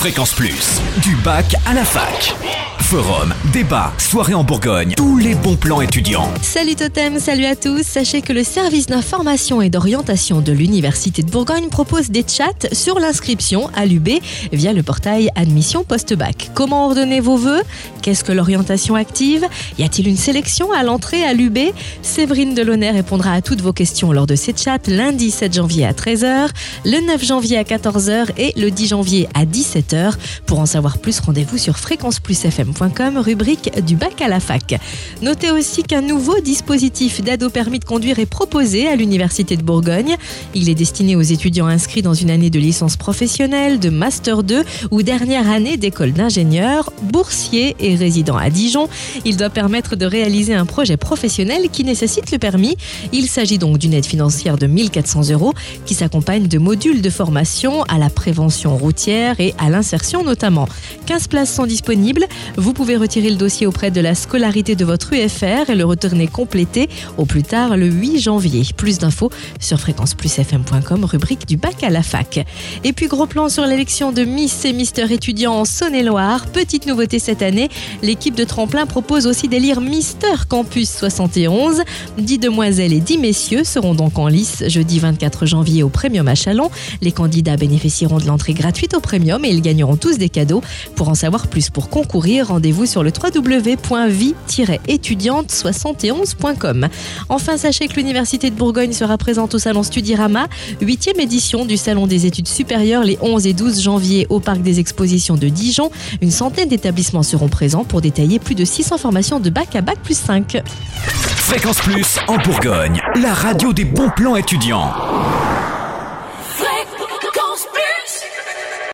Fréquence Plus, du bac à la fac. Forum, débat, soirée en Bourgogne, tous les bons plans étudiants. Salut Totem, salut à tous. Sachez que le service d'information et d'orientation de l'Université de Bourgogne propose des chats sur l'inscription à l'UB via le portail Admission Post-Bac. Comment ordonner vos vœux Qu'est-ce que l'orientation active? Y a-t-il une sélection à l'entrée à l'UB Séverine Delaunay répondra à toutes vos questions lors de ces chats lundi 7 janvier à 13h, le 9 janvier à 14h et le 10 janvier à 17h. Pour en savoir plus, rendez-vous sur fréquenceplusfm.com rubrique du bac à la fac. Notez aussi qu'un nouveau dispositif d'aide au permis de conduire est proposé à l'Université de Bourgogne. Il est destiné aux étudiants inscrits dans une année de licence professionnelle, de Master 2 ou dernière année d'école d'ingénieur, boursier et résident à Dijon. Il doit permettre de réaliser un projet professionnel qui nécessite le permis. Il s'agit donc d'une aide financière de 1400 euros qui s'accompagne de modules de formation à la prévention routière et à notamment. 15 places sont disponibles. Vous pouvez retirer le dossier auprès de la scolarité de votre UFR et le retourner complété au plus tard le 8 janvier. Plus d'infos sur fréquenceplusfm.com, rubrique du bac à la fac. Et puis gros plan sur l'élection de Miss et Mister étudiants en Saône-et-Loire. Petite nouveauté cette année, l'équipe de tremplin propose aussi d'élire Mister Campus 71. 10 demoiselles et 10 messieurs seront donc en lice jeudi 24 janvier au Premium à Chalon. Les candidats bénéficieront de l'entrée gratuite au Premium et ils gagneront tous des cadeaux. Pour en savoir plus pour concourir, rendez-vous sur le www.vie-étudiante71.com. Enfin, sachez que l'Université de Bourgogne sera présente au Salon Studirama, 8e édition du Salon des études supérieures les 11 et 12 janvier au Parc des Expositions de Dijon. Une centaine d'établissements seront présents pour détailler plus de 600 formations de bac à bac plus 5. Fréquence Plus en Bourgogne, la radio des bons plans étudiants.